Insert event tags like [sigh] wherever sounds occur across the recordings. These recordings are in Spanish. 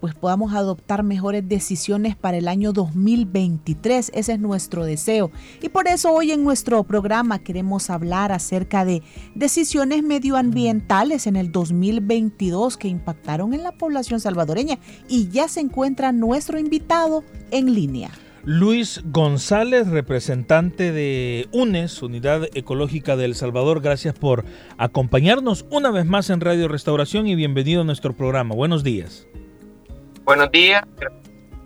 pues podamos adoptar mejores decisiones para el año 2023. Ese es nuestro deseo. Y por eso hoy en nuestro programa queremos hablar acerca de decisiones medioambientales en el 2022 que impactaron en la población salvadoreña. Y ya se encuentra nuestro invitado en línea. Luis González, representante de UNES, Unidad Ecológica de El Salvador, gracias por acompañarnos una vez más en Radio Restauración y bienvenido a nuestro programa. Buenos días. Buenos días,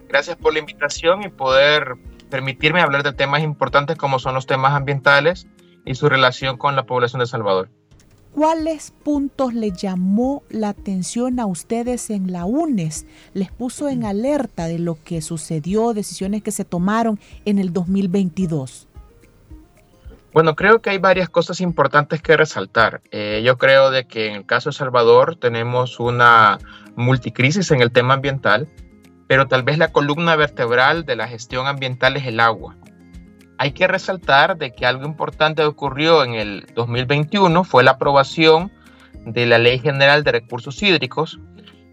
gracias por la invitación y poder permitirme hablar de temas importantes como son los temas ambientales y su relación con la población de Salvador. ¿Cuáles puntos le llamó la atención a ustedes en la UNES? ¿Les puso en alerta de lo que sucedió, decisiones que se tomaron en el 2022? Bueno, creo que hay varias cosas importantes que resaltar. Eh, yo creo de que en el caso de Salvador tenemos una multicrisis en el tema ambiental, pero tal vez la columna vertebral de la gestión ambiental es el agua. Hay que resaltar de que algo importante ocurrió en el 2021 fue la aprobación de la Ley General de Recursos Hídricos,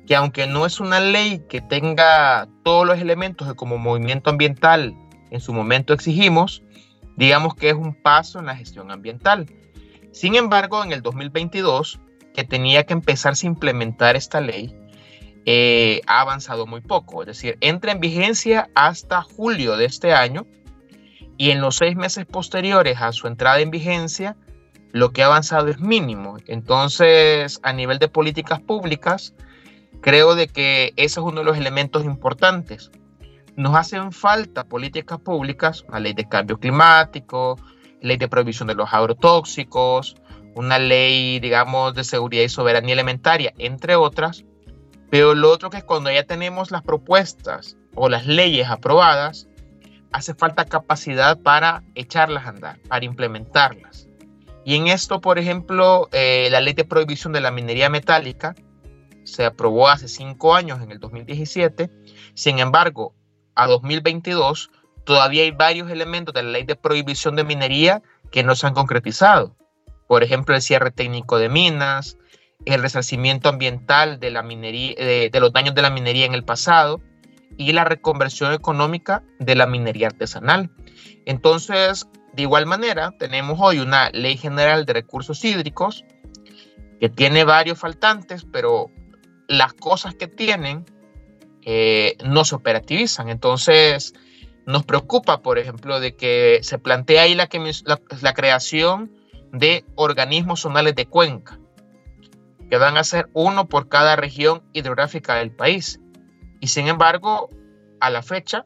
que aunque no es una ley que tenga todos los elementos que como movimiento ambiental en su momento exigimos, Digamos que es un paso en la gestión ambiental. Sin embargo, en el 2022, que tenía que empezarse a implementar esta ley, eh, ha avanzado muy poco. Es decir, entra en vigencia hasta julio de este año y en los seis meses posteriores a su entrada en vigencia, lo que ha avanzado es mínimo. Entonces, a nivel de políticas públicas, creo de que ese es uno de los elementos importantes nos hacen falta políticas públicas, una ley de cambio climático, ley de prohibición de los agrotóxicos, una ley, digamos, de seguridad y soberanía alimentaria, entre otras. Pero lo otro que es cuando ya tenemos las propuestas o las leyes aprobadas, hace falta capacidad para echarlas a andar, para implementarlas. Y en esto, por ejemplo, eh, la ley de prohibición de la minería metálica se aprobó hace cinco años, en el 2017. Sin embargo, a 2022, todavía hay varios elementos de la ley de prohibición de minería que no se han concretizado. Por ejemplo, el cierre técnico de minas, el resarcimiento ambiental de, de, los daños de la minería en el pasado y la reconversión económica de la minería artesanal. Entonces, de igual manera, tenemos hoy una ley general de recursos hídricos que tiene varios faltantes, pero las cosas que tienen eh, no se operativizan. Entonces, nos preocupa, por ejemplo, de que se plantea ahí la, la, creación de organismos zonales de cuenca, que van a ser uno por cada región hidrográfica del país. Y sin embargo, a la fecha,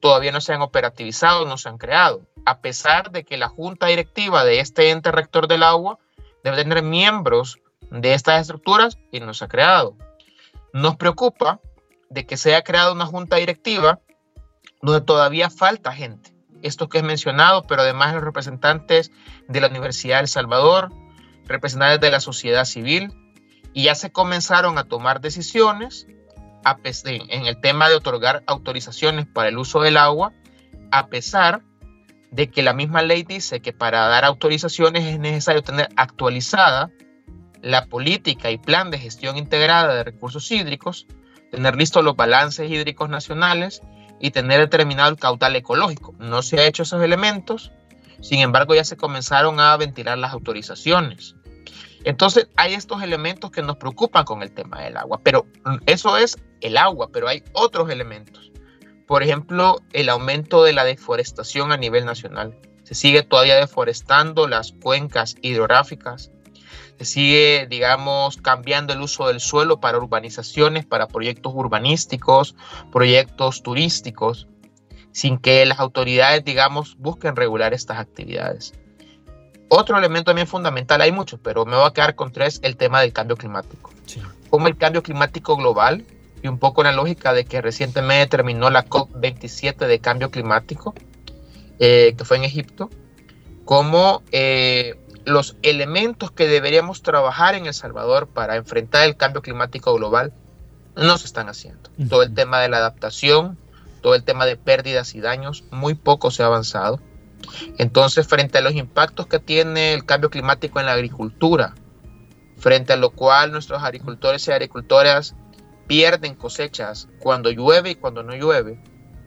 todavía no se han operativizado, no se han creado, a pesar de que la junta directiva de este ente rector del agua debe tener miembros de estas estructuras y no se ha creado. Nos preocupa de que se haya creado una junta directiva donde todavía falta gente. Esto que es mencionado, pero además los representantes de la Universidad de Salvador, representantes de la sociedad civil, y ya se comenzaron a tomar decisiones en el tema de otorgar autorizaciones para el uso del agua, a pesar de que la misma ley dice que para dar autorizaciones es necesario tener actualizada la política y plan de gestión integrada de recursos hídricos, tener listos los balances hídricos nacionales y tener determinado el caudal ecológico. No se ha hecho esos elementos, sin embargo ya se comenzaron a ventilar las autorizaciones. Entonces hay estos elementos que nos preocupan con el tema del agua, pero eso es el agua, pero hay otros elementos. Por ejemplo, el aumento de la deforestación a nivel nacional. Se sigue todavía deforestando las cuencas hidrográficas, se sigue, digamos, cambiando el uso del suelo para urbanizaciones, para proyectos urbanísticos, proyectos turísticos. sin que las autoridades, digamos, busquen regular estas actividades. Otro elemento también fundamental, hay muchos, pero me voy a quedar con tres, el tema del cambio climático. Como el cambio climático global, y un poco la lógica de que recientemente terminó la COP27 de cambio climático, eh, que fue en Egipto, como eh, los elementos que deberíamos trabajar en El Salvador para enfrentar el cambio climático global no se están haciendo. Todo el tema de la adaptación, todo el tema de pérdidas y daños, muy poco se ha avanzado. Entonces, frente a los impactos que tiene el cambio climático en la agricultura, frente a lo cual nuestros agricultores y agricultoras pierden cosechas cuando llueve y cuando no llueve,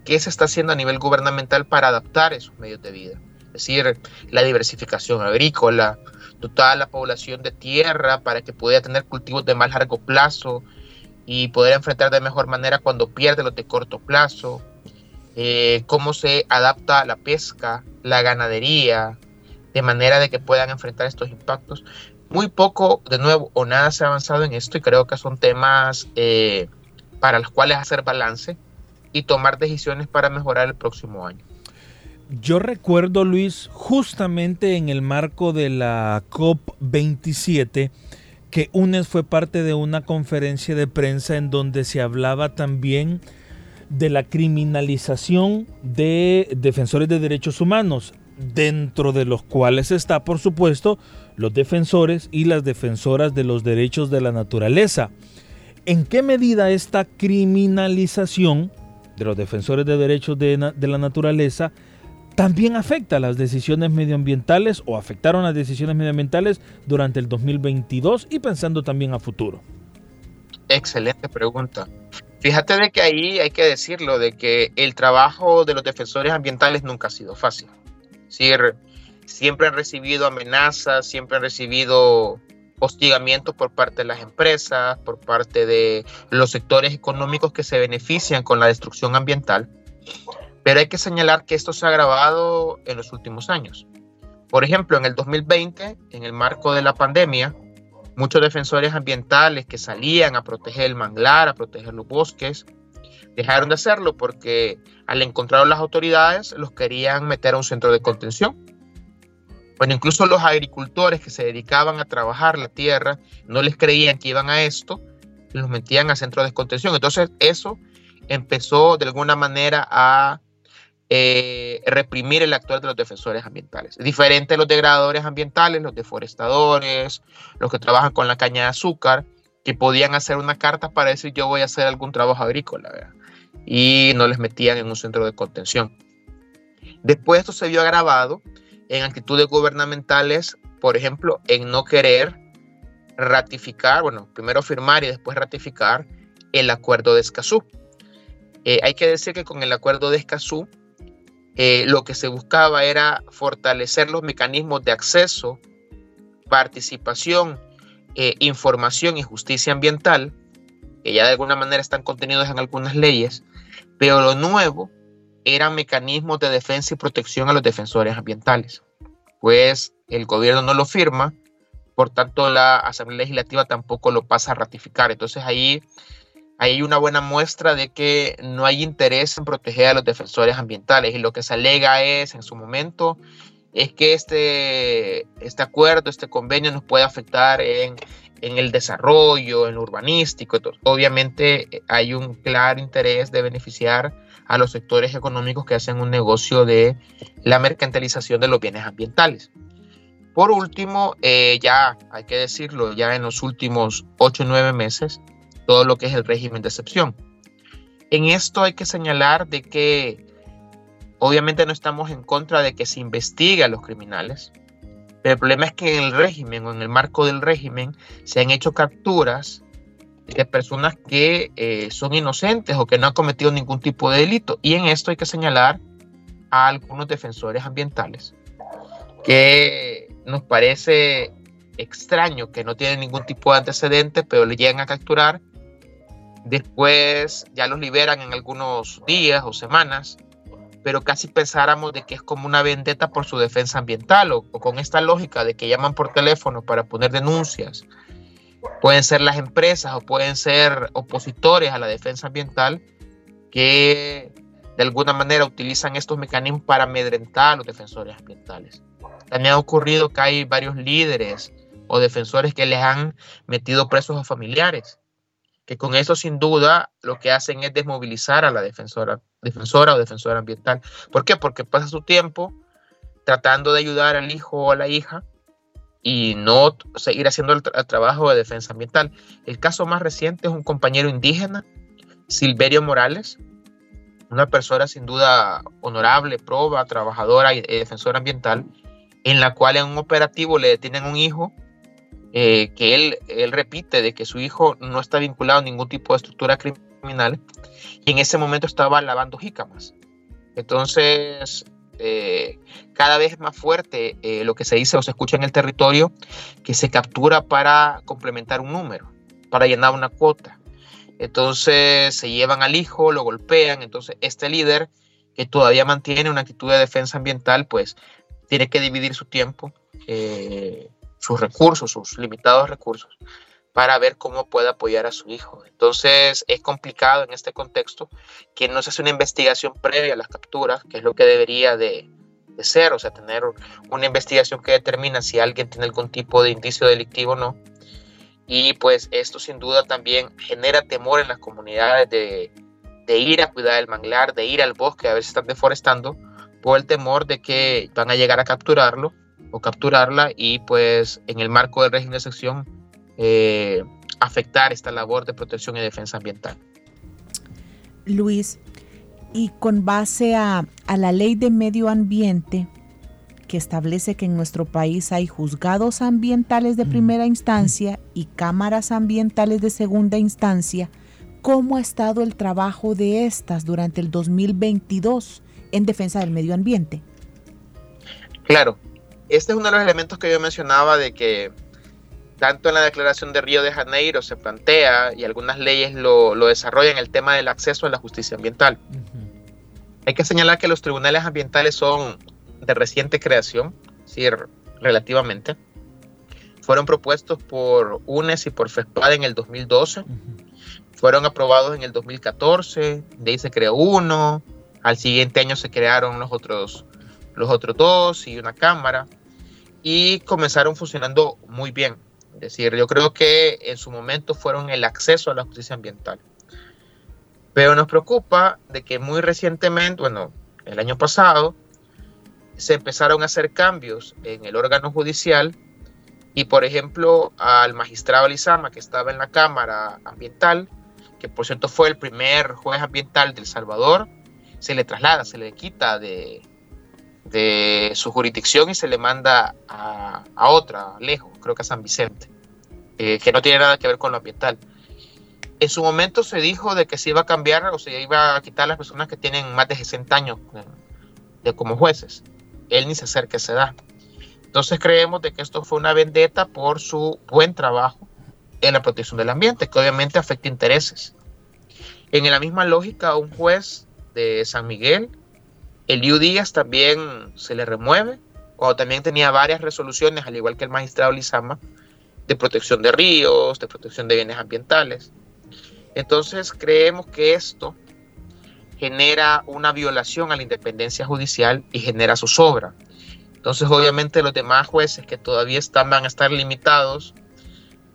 ¿qué se está haciendo a nivel gubernamental para adaptar esos medios de vida? Es decir, la diversificación agrícola, dotar la población de tierra para que pueda tener cultivos de más largo plazo, y poder enfrentar de mejor manera cuando pierde los de corto plazo, eh, cómo se adapta la pesca, la ganadería, de manera de que puedan enfrentar estos impactos. Muy poco, de nuevo, o nada se ha avanzado en esto y creo que son temas eh, para los cuales hacer balance y tomar decisiones para mejorar el próximo año. Yo recuerdo, Luis, justamente en el marco de la COP27, que UNES fue parte de una conferencia de prensa en donde se hablaba también de la criminalización de defensores de derechos humanos, dentro de los cuales está, por supuesto, los defensores y las defensoras de los derechos de la naturaleza. ¿En qué medida esta criminalización de los defensores de derechos de, de la naturaleza también afecta las decisiones medioambientales o afectaron las decisiones medioambientales durante el 2022 y pensando también a futuro? Excelente pregunta. Fíjate de que ahí hay que decirlo, de que el trabajo de los defensores ambientales nunca ha sido fácil. siempre han recibido amenazas, siempre han recibido hostigamientos por parte de las empresas, por parte de los sectores económicos que se benefician con la destrucción ambiental. Pero hay que señalar que esto se ha agravado en los últimos años. Por ejemplo, en el 2020, en el marco de la pandemia, muchos defensores ambientales que salían a proteger el manglar, a proteger los bosques, dejaron de hacerlo porque al encontrar las autoridades los querían meter a un centro de contención. Bueno, incluso los agricultores que se dedicaban a trabajar la tierra no les creían que iban a esto, los metían a centros de contención. Entonces eso empezó de alguna manera a eh, reprimir el actuar de los defensores ambientales. Diferente a los degradadores ambientales, los deforestadores, los que trabajan con la caña de azúcar, que podían hacer una carta para decir yo voy a hacer algún trabajo agrícola, y no les metían en un centro de contención. Después esto se vio agravado en actitudes gubernamentales, por ejemplo, en no querer ratificar, bueno, primero firmar y después ratificar el acuerdo de Escazú. Eh, hay que decir que con el acuerdo de Escazú eh, lo que se buscaba era fortalecer los mecanismos de acceso, participación, eh, información y justicia ambiental, que ya de alguna manera están contenidos en algunas leyes, pero lo nuevo eran mecanismos de defensa y protección a los defensores ambientales. Pues el gobierno no lo firma, por tanto la Asamblea Legislativa tampoco lo pasa a ratificar. Entonces ahí hay una buena muestra de que no hay interés en proteger a los defensores ambientales y lo que se alega es en su momento es que este, este acuerdo, este convenio nos puede afectar en, en el desarrollo, en lo urbanístico. Entonces, obviamente eh, hay un claro interés de beneficiar a los sectores económicos que hacen un negocio de la mercantilización de los bienes ambientales. Por último, eh, ya hay que decirlo, ya en los últimos 8 o 9 meses, todo lo que es el régimen de excepción. En esto hay que señalar de que obviamente no estamos en contra de que se investigue a los criminales, pero el problema es que en el régimen o en el marco del régimen se han hecho capturas de personas que eh, son inocentes o que no han cometido ningún tipo de delito. Y en esto hay que señalar a algunos defensores ambientales que nos parece extraño que no tienen ningún tipo de antecedente, pero le llegan a capturar Después ya los liberan en algunos días o semanas, pero casi pensáramos de que es como una vendetta por su defensa ambiental o, con esta lógica de que llaman por teléfono para poner denuncias. Pueden ser las empresas o pueden ser opositores a la defensa ambiental que de alguna manera utilizan estos mecanismos para amedrentar a los defensores ambientales. También ha ocurrido que hay varios líderes o defensores que les han metido presos a familiares, que con eso sin duda lo que hacen es desmovilizar a la defensora, defensora o defensora ambiental. ¿Por qué? Porque pasa su tiempo tratando de ayudar al hijo o a la hija y no seguir haciendo el, trabajo de defensa ambiental. El caso más reciente es un compañero indígena, Silverio Morales, una persona sin duda honorable, proba, trabajadora y defensora ambiental, en la cual en un operativo le detienen un hijo eh, que él, él repite de que su hijo no está vinculado a ningún tipo de estructura criminal y en ese momento estaba lavando jícamas. Entonces, eh, cada vez más fuerte eh, lo que se dice o se escucha en el territorio que se captura para complementar un número, para llenar una cuota. Entonces se llevan al hijo, lo golpean. Entonces este líder que todavía mantiene una actitud de defensa ambiental, pues tiene que dividir su tiempo sus recursos, sus limitados recursos, para ver cómo puede apoyar a su hijo. Entonces es complicado en este contexto que no se hace una investigación previa a las capturas, que es lo que debería de, ser, o sea, tener una investigación que determina si alguien tiene algún tipo de indicio delictivo o no. Y pues esto sin duda también genera temor en las comunidades de, de ir a cuidar el manglar, de ir al bosque a ver si están deforestando, por el temor de que van a llegar a capturarlo o capturarla y pues en el marco del régimen de sección eh, afectar esta labor de protección y defensa ambiental. Luis, y con base a, a la ley de medio ambiente que establece que en nuestro país hay juzgados ambientales de primera instancia y cámaras ambientales de segunda instancia, ¿cómo ha estado el trabajo de estas durante el 2022 en defensa del medio ambiente? Claro, este es uno de los elementos que yo mencionaba de que tanto en la Declaración de Río de Janeiro se plantea y algunas leyes lo, desarrollan el tema del acceso a la justicia ambiental. Hay que señalar que los tribunales ambientales son de reciente creación, sí, relativamente. Fueron propuestos por UNES y por FESPAD en el 2012. Fueron aprobados en el 2014. De ahí se creó uno. Al siguiente año se crearon los otros, los otros dos y una cámara y comenzaron funcionando muy bien. Es decir, yo creo que en su momento fueron el acceso a la justicia ambiental. Pero nos preocupa de que muy recientemente, bueno, el año pasado, se empezaron a hacer cambios en el órgano judicial y, por ejemplo, al magistrado Lizama, que estaba en la Cámara Ambiental, que por cierto fue el primer juez ambiental del Salvador, se le traslada, se le quita de, de su jurisdicción y se le manda a, otra, lejos, creo que a San Vicente, eh, que no tiene nada que ver con lo ambiental. En su momento se dijo de que se iba a cambiar o se iba a quitar a las personas que tienen más de 60 años eh, de, como jueces. Él ni se acerca se da. Entonces creemos de que esto fue una vendetta por su buen trabajo en la protección del ambiente, que obviamente afecta intereses. En la misma lógica, un juez de San Miguel Eliu Díaz también se le remueve, cuando también tenía varias resoluciones, al igual que el magistrado Lizama, de protección de ríos, de protección de bienes ambientales. Entonces creemos que esto genera una violación a la independencia judicial y genera zozobra. Entonces obviamente los demás jueces que todavía están van a estar limitados,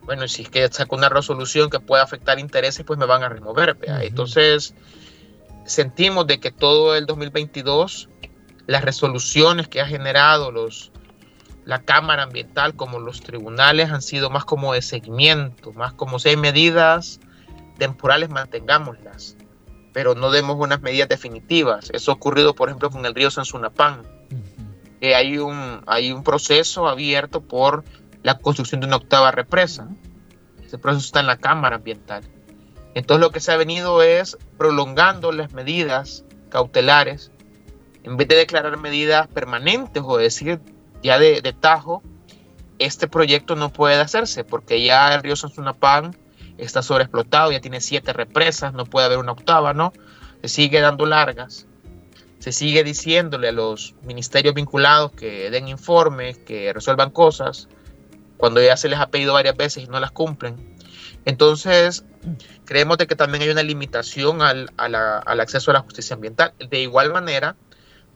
bueno, si es que saco una resolución que pueda afectar intereses, pues me van a remover. Entonces sentimos de que todo el 2022, las resoluciones que ha generado los, la Cámara Ambiental como los tribunales han sido más como de seguimiento, más como si hay medidas temporales, mantengámoslas, pero no demos unas medidas definitivas. Eso ha ocurrido, por ejemplo, con el río Sansunapán, que hay un, hay un proceso abierto por la construcción de una octava represa. Ese proceso está en la Cámara Ambiental. Entonces lo que se ha venido es prolongando las medidas cautelares en vez de declarar medidas permanentes o decir ya de, tajo, este proyecto no puede hacerse porque ya el río Sansunapán está sobreexplotado, ya tiene siete represas, no puede haber una octava, ¿no? Se sigue dando largas, se sigue diciéndole a los ministerios vinculados que den informes, que resuelvan cosas, cuando ya se les ha pedido varias veces y no las cumplen. Entonces, Creemos de que también hay una limitación al, al acceso a la justicia ambiental. De igual manera,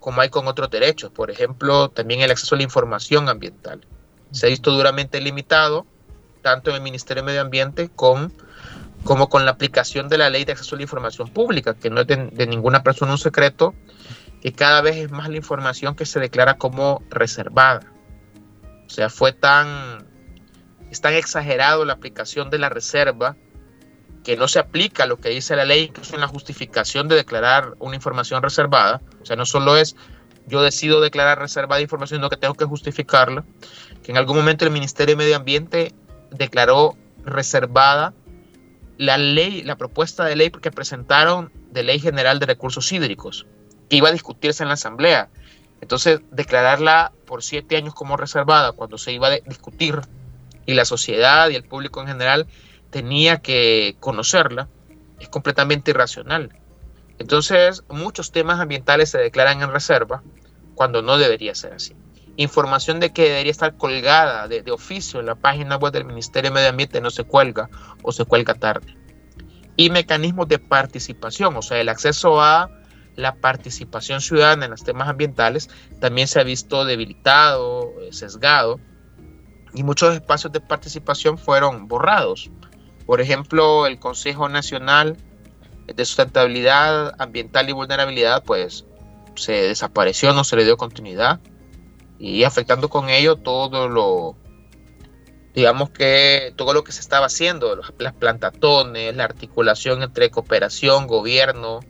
como hay con otros derechos, por ejemplo, también el acceso a la información ambiental. Se ha visto duramente limitado, tanto en el Ministerio de Medio Ambiente con, como con la aplicación de la ley de acceso a la información pública, que no es de, ninguna persona un secreto, que cada vez es más la información que se declara como reservada. O sea, fue tan, es tan exagerado la aplicación de la reserva que no se aplica lo que dice la ley, incluso en la justificación de declarar una información reservada. O sea, no solo es yo decido declarar reservada información, sino que tengo que justificarla. Que en algún momento el Ministerio de Medio Ambiente declaró reservada la ley, la propuesta de ley que presentaron de Ley General de Recursos Hídricos, que iba a discutirse en la Asamblea. Entonces, declararla por siete años como reservada cuando se iba a discutir y la sociedad y el público en general tenía que conocerla, es completamente irracional. Entonces, muchos temas ambientales se declaran en reserva cuando no debería ser así. Información de que debería estar colgada de, oficio en la página web del Ministerio de Medio Ambiente no se cuelga o se cuelga tarde. Y mecanismos de participación, o sea, el acceso a la participación ciudadana en los temas ambientales también se ha visto debilitado, eh, sesgado, y muchos espacios de participación fueron borrados. Por ejemplo, el Consejo Nacional de Sustentabilidad Ambiental y Vulnerabilidad, pues se desapareció, no se le dio continuidad. Y afectando con ello todo lo, digamos que todo lo que se estaba haciendo, las plantatones, la articulación entre cooperación, gobierno,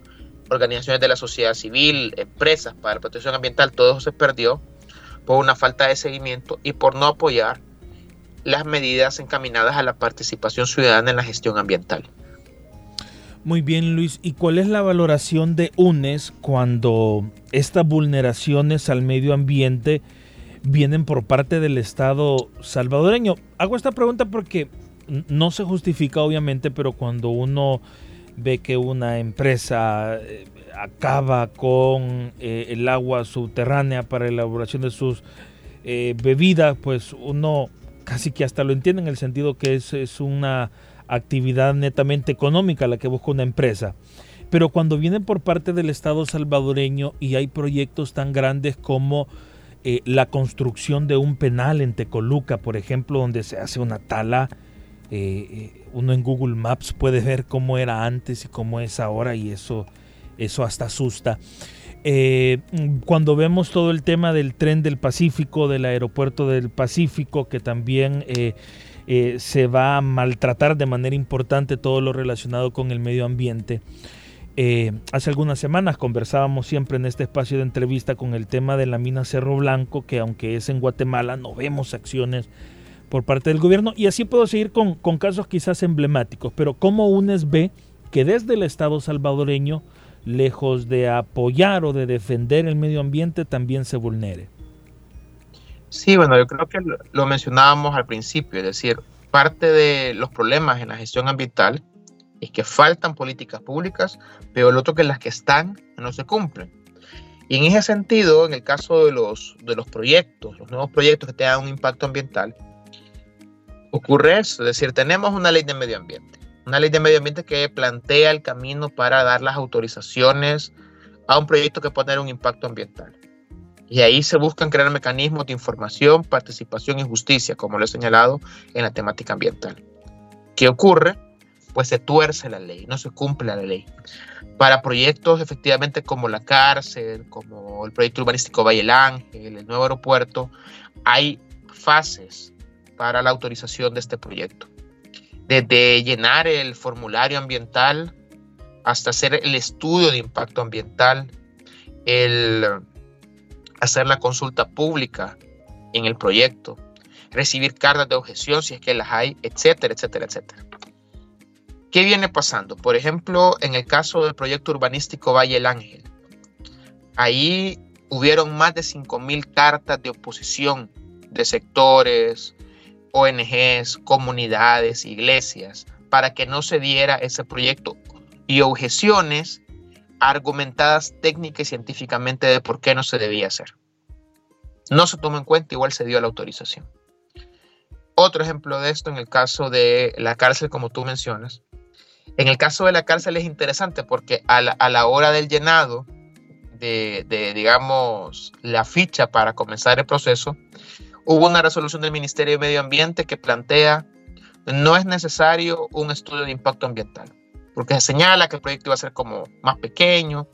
organizaciones de la sociedad civil, empresas para la protección ambiental, todo eso se perdió por una falta de seguimiento y por no apoyar las medidas encaminadas a la participación ciudadana en la gestión ambiental. Muy bien, Luis. ¿Y cuál es la valoración de UNES cuando estas vulneraciones al medio ambiente vienen por parte del Estado salvadoreño? Hago esta pregunta porque no se justifica, obviamente, pero cuando uno ve que una empresa eh, acaba con eh, el agua subterránea para la elaboración de sus eh, bebidas, pues uno casi que hasta lo entiende en el sentido que es, es una actividad netamente económica la que busca una empresa. Pero cuando viene por parte del Estado salvadoreño y hay proyectos tan grandes como eh, la construcción de un penal en Tecoluca, por ejemplo, donde se hace una tala, eh, eh, uno en Google Maps puede ver cómo era antes y cómo es ahora y eso, eso hasta asusta. Cuando vemos todo el tema del tren del Pacífico, del aeropuerto del Pacífico, que también eh, se va a maltratar de manera importante todo lo relacionado con el medio ambiente. Eh, hace algunas semanas conversábamos siempre en este espacio de entrevista con el tema de la mina Cerro Blanco, que aunque es en Guatemala, no vemos acciones por parte del gobierno. Y así puedo seguir con, con casos quizás emblemáticos, pero ¿cómo UNES ve que desde el Estado salvadoreño, lejos de apoyar o de defender el medio ambiente, también se vulnere? Sí, bueno, yo creo que lo mencionábamos al principio, es decir, parte de los problemas en la gestión ambiental es que faltan políticas públicas, pero el otro que las que están no se cumplen. Y en ese sentido, en el caso de los, de los proyectos, los nuevos proyectos que tengan un impacto ambiental, ocurre eso, es decir, tenemos una ley de medio ambiente, una ley de medio ambiente que plantea el camino para dar las autorizaciones a un proyecto que pueda tener un impacto ambiental. Y ahí se buscan crear mecanismos de información, participación y justicia, como lo he señalado en la temática ambiental. ¿Qué ocurre? Pues se tuerce la ley, no se cumple la ley. Para proyectos efectivamente como la cárcel, como el proyecto urbanístico Valle Ángel, el nuevo aeropuerto, hay fases para la autorización de este proyecto. Desde llenar el formulario ambiental hasta hacer el estudio de impacto ambiental, el hacer la consulta pública en el proyecto, recibir cartas de objeción si es que las hay, etcétera, etcétera, etcétera. ¿Qué viene pasando? Por ejemplo, en el caso del proyecto urbanístico Valle El Ángel, ahí hubieron más de 5.000 cartas de oposición de sectores, ONGs, comunidades, iglesias, para que no se diera ese proyecto y objeciones argumentadas técnica y científicamente de por qué no se debía hacer. No se tomó en cuenta, igual se dio la autorización. Otro ejemplo de esto en el caso de la cárcel, como tú mencionas, En el caso de la cárcel es interesante porque a la, hora del llenado de, de, digamos, la ficha para comenzar el proceso, hubo una resolución del Ministerio de Medio Ambiente que plantea no es necesario un estudio de impacto ambiental, porque se señala que el proyecto iba a ser como más pequeño,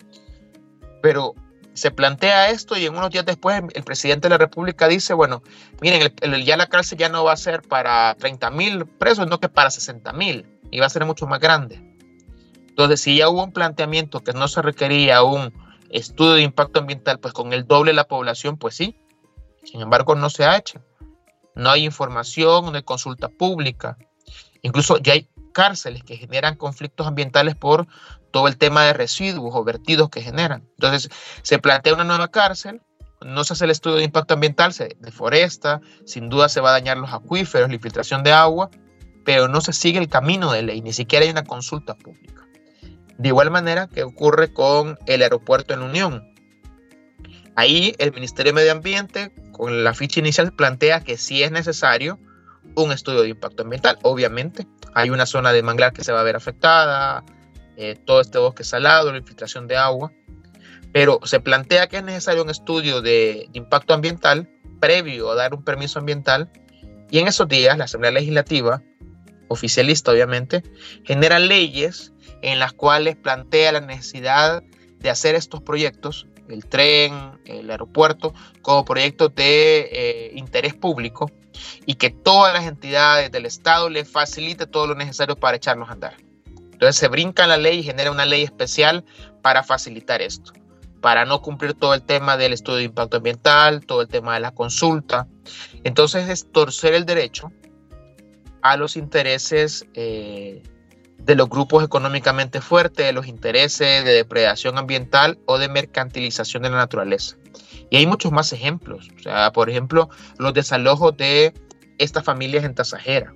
pero se plantea esto y en unos días después el presidente de la República dice, bueno, miren, ya la cárcel ya no va a ser para 30 mil presos, sino que para 60 mil y va a ser mucho más grande. Entonces, si ya hubo un planteamiento que no se requería un estudio de impacto ambiental, pues con el doble de la población, pues sí. Sin embargo, no se ha hecho. No hay información, no hay consulta pública. Incluso ya hay cárceles que generan conflictos ambientales por todo el tema de residuos o vertidos que generan. Entonces, se plantea una nueva cárcel, no se hace el estudio de impacto ambiental, se deforesta, sin duda se va a dañar los acuíferos, la infiltración de agua, pero no se sigue el camino de ley, ni siquiera hay una consulta pública. De igual manera que ocurre con el aeropuerto en Unión. Ahí el Ministerio de Medio Ambiente, con la ficha inicial, plantea que sí es necesario un estudio de impacto ambiental. Obviamente, hay una zona de manglar que se va a ver afectada, eh, todo este bosque salado, la infiltración de agua, pero se plantea que es necesario un estudio de, impacto ambiental previo a dar un permiso ambiental y en esos días la Asamblea Legislativa, oficialista obviamente, genera leyes en las cuales plantea la necesidad de hacer estos proyectos, el tren, el aeropuerto, como proyectos de eh, interés público y que todas las entidades del Estado le facilite todo lo necesario para echarlos a andar. Entonces se brinca la ley y genera una ley especial para facilitar esto, para no cumplir todo el tema del estudio de impacto ambiental, todo el tema de la consulta. Entonces es torcer el derecho a los intereses eh, de los grupos económicamente fuertes, de los intereses de depredación ambiental o de mercantilización de la naturaleza. Y hay muchos más ejemplos. O sea, por ejemplo, los desalojos de estas familias en Tasajera.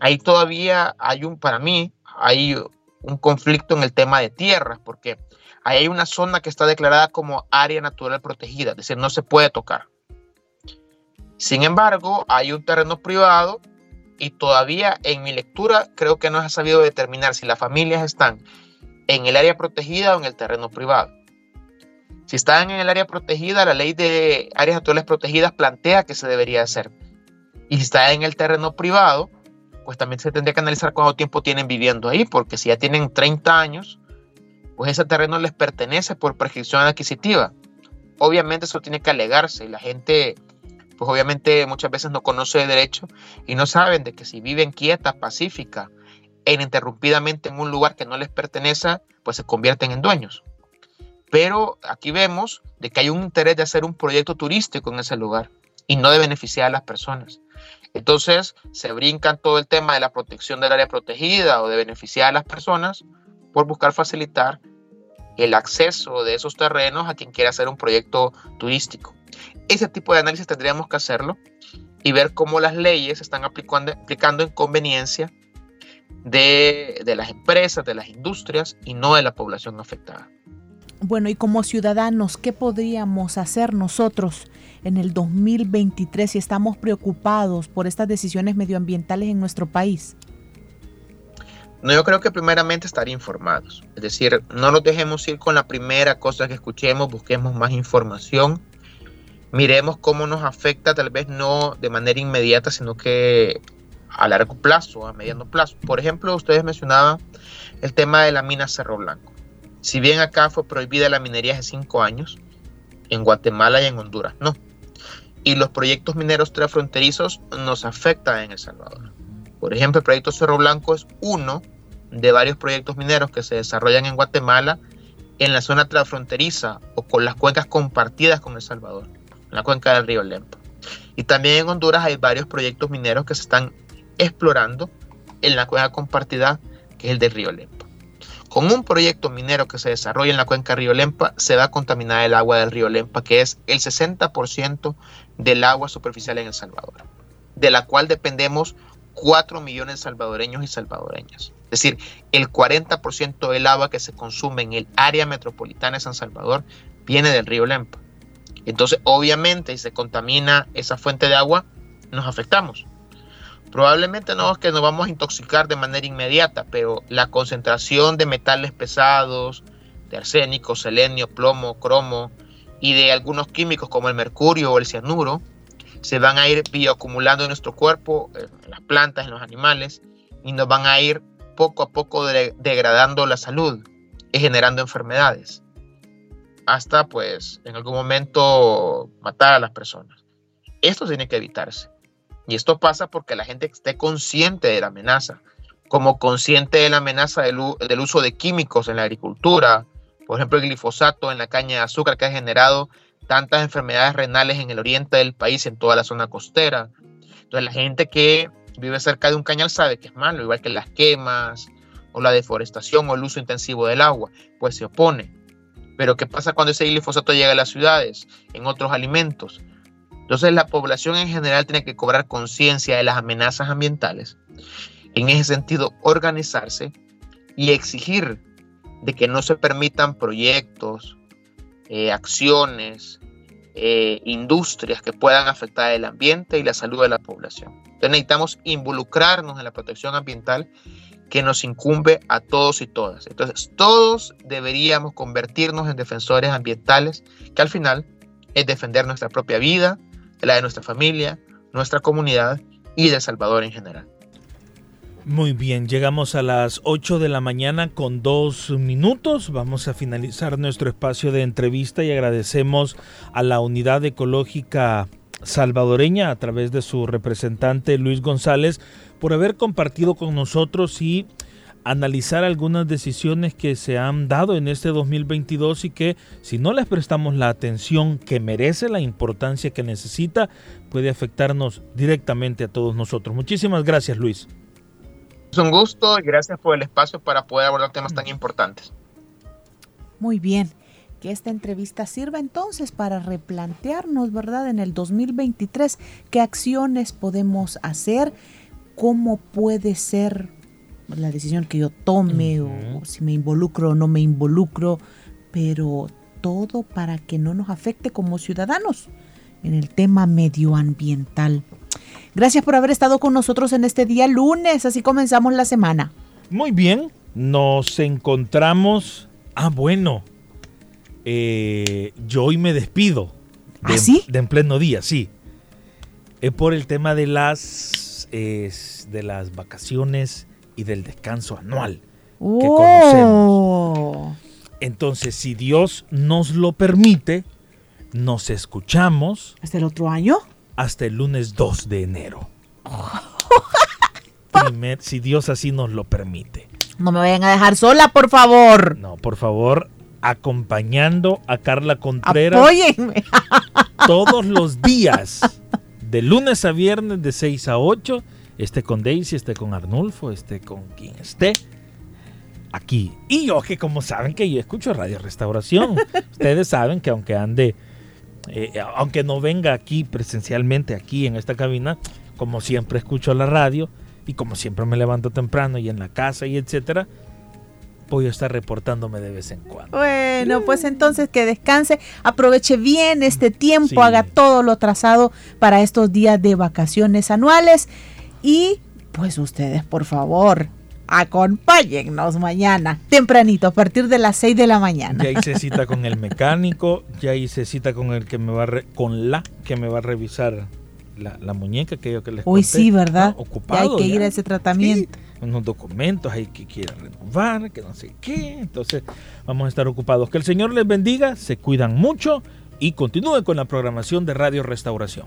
Ahí todavía hay un, para mí, hay un conflicto en el tema de tierras, porque ahí hay una zona que está declarada como área natural protegida, es decir, no se puede tocar. Sin embargo, hay un terreno privado y todavía en mi lectura creo que no se ha sabido determinar si las familias están en el área protegida o en el terreno privado. Si están en el área protegida, la ley de áreas naturales protegidas plantea que se debería hacer. Y si está en el terreno privado, pues también se tendría que analizar cuánto tiempo tienen viviendo ahí, porque si ya tienen 30 años, pues ese terreno les pertenece por prescripción adquisitiva. Obviamente eso tiene que alegarse y la gente, pues obviamente muchas veces no conoce de derecho y no saben de que si viven quieta, pacífica e ininterrumpidamente en un lugar que no les pertenece, pues se convierten en dueños. Pero aquí vemos de que hay un interés de hacer un proyecto turístico en ese lugar y no de beneficiar a las personas. Entonces se brincan todo el tema de la protección del área protegida o de beneficiar a las personas por buscar facilitar el acceso de esos terrenos a quien quiera hacer un proyecto turístico. Ese tipo de análisis tendríamos que hacerlo y ver cómo las leyes están aplicando, aplicando en conveniencia de, de las empresas, de las industrias y no de la población afectada. Bueno, y como ciudadanos, ¿qué podríamos hacer nosotros en el 2023 si estamos preocupados por estas decisiones medioambientales en nuestro país? No, yo creo que primeramente estar informados. Es decir, no nos dejemos ir con la primera cosa que escuchemos, busquemos más información, miremos cómo nos afecta, tal vez no de manera inmediata, sino que a largo plazo, a mediano plazo. Por ejemplo, ustedes mencionaban el tema de la mina Cerro Blanco. Si bien acá fue prohibida la minería hace cinco años, en Guatemala y en Honduras no y los proyectos mineros transfronterizos nos afectan en El Salvador. Por ejemplo, el proyecto Cerro Blanco es uno de varios proyectos mineros que se desarrollan en Guatemala en la zona transfronteriza o con las cuencas compartidas con El Salvador, en la cuenca del río Lempa. Y también en Honduras hay varios proyectos mineros que se están explorando en la cuenca compartida que es el del río Lempa. Con un proyecto minero que se desarrolla en la cuenca Río Lempa, se va a contaminar el agua del río Lempa, que es el 60% del agua superficial en El Salvador, de la cual dependemos 4 millones de salvadoreños y salvadoreñas. Es decir, el 40% del agua que se consume en el área metropolitana de San Salvador viene del río Lempa. Entonces, obviamente, si se contamina esa fuente de agua, nos afectamos. Probablemente no es que nos vamos a intoxicar de manera inmediata, pero la concentración de metales pesados, de arsénico, selenio, plomo, cromo y de algunos químicos como el mercurio o el cianuro, se van a ir bioacumulando en nuestro cuerpo, en las plantas, en los animales, y nos van a ir poco a poco degradando la salud y generando enfermedades, hasta pues en algún momento matar a las personas. Esto tiene que evitarse. Y esto pasa porque la gente esté consciente de la amenaza, como consciente de la amenaza del, del uso de químicos en la agricultura, por ejemplo el glifosato en la caña de azúcar que ha generado tantas enfermedades renales en el oriente del país, en toda la zona costera. Entonces la gente que vive cerca de un cañal sabe que es malo, igual que las quemas o la deforestación o el uso intensivo del agua, pues se opone. Pero ¿qué pasa cuando ese glifosato llega a las ciudades, en otros alimentos? Entonces la población en general tiene que cobrar conciencia de las amenazas ambientales. En ese sentido, organizarse y exigir de que no se permitan proyectos, eh, acciones, eh, industrias que puedan afectar el ambiente y la salud de la población. Entonces necesitamos involucrarnos en la protección ambiental que nos incumbe a todos y todas. Entonces todos deberíamos convertirnos en defensores ambientales, que al final es defender nuestra propia vida, la de nuestra familia, nuestra comunidad y de Salvador en general. Muy bien, llegamos a las 8 de la mañana con dos minutos. Vamos a finalizar nuestro espacio de entrevista y agradecemos a la Unidad Ecológica Salvadoreña a través de su representante Luis González por haber compartido con nosotros y analizar algunas decisiones que se han dado en este 2022 y que si no les prestamos la atención que merece, la importancia que necesita, puede afectarnos directamente a todos nosotros. Muchísimas gracias Luis. Es un gusto y gracias por el espacio para poder abordar temas tan importantes. Muy bien. Que esta entrevista sirva entonces para replantearnos, ¿verdad? En el 2023, qué acciones podemos hacer, cómo puede ser la decisión que yo tome o si me involucro o no me involucro, pero todo para que no nos afecte como ciudadanos en el tema medioambiental. Gracias por haber estado con nosotros en este día lunes, así comenzamos la semana. Muy bien, nos encontramos. Ah, bueno, eh, yo hoy me despido. De, ¿Ah, sí? De en pleno día, sí. Es por el tema de las, de las vacaciones y del descanso anual que oh. conocemos. Entonces, si Dios nos lo permite, nos escuchamos. ¿Hasta el otro año? Hasta el lunes 2 de enero. [laughs] si Dios así nos lo permite. No me vayan a dejar sola, por favor. No, por favor, acompañando a Carla Contreras. Apóyenme. [laughs] todos los días, de lunes a viernes, de 6 a 8. Esté con Daisy, esté con Arnulfo, esté con quien esté. Aquí. Y yo que como saben que yo escucho Radio Restauración. [laughs] Ustedes saben que aunque ande eh, aunque no venga aquí presencialmente, aquí en esta cabina, como siempre escucho la radio y como siempre me levanto temprano y en la casa y etcétera, voy a estar reportándome de vez en cuando. Bueno, pues entonces que descanse, aproveche bien este tiempo, haga todo lo trazado para estos días de vacaciones anuales y pues ustedes, por favor, acompáñennos mañana, tempranito, a partir de las 6 de la mañana. Ya hice cita [laughs] con el mecánico, ya hice cita con el que me va a con la que me va a revisar la, muñeca que yo que les Hoy sí, ¿verdad? ocupado. hay que ir a ese tratamiento. unos documentos hay que quiera renovar, que no sé qué. Entonces vamos a estar ocupados. Que el Señor les bendiga, se cuidan mucho y continúen con la programación de Radio Restauración.